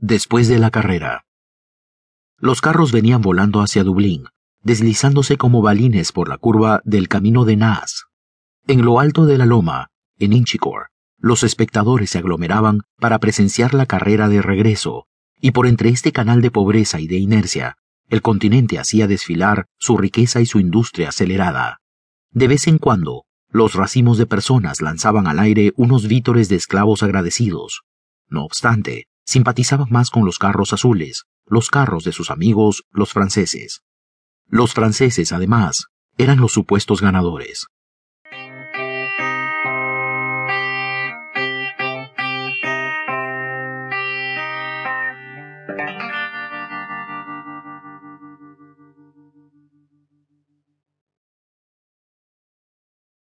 Después de la carrera. Los carros venían volando hacia Dublín, deslizándose como balines por la curva del camino de Naas. En lo alto de la loma, en Inchicore, los espectadores se aglomeraban para presenciar la carrera de regreso, y por entre este canal de pobreza y de inercia, el continente hacía desfilar su riqueza y su industria acelerada. De vez en cuando, los racimos de personas lanzaban al aire unos vítores de esclavos agradecidos. No obstante, simpatizaba más con los carros azules, los carros de sus amigos, los franceses. Los franceses, además, eran los supuestos ganadores.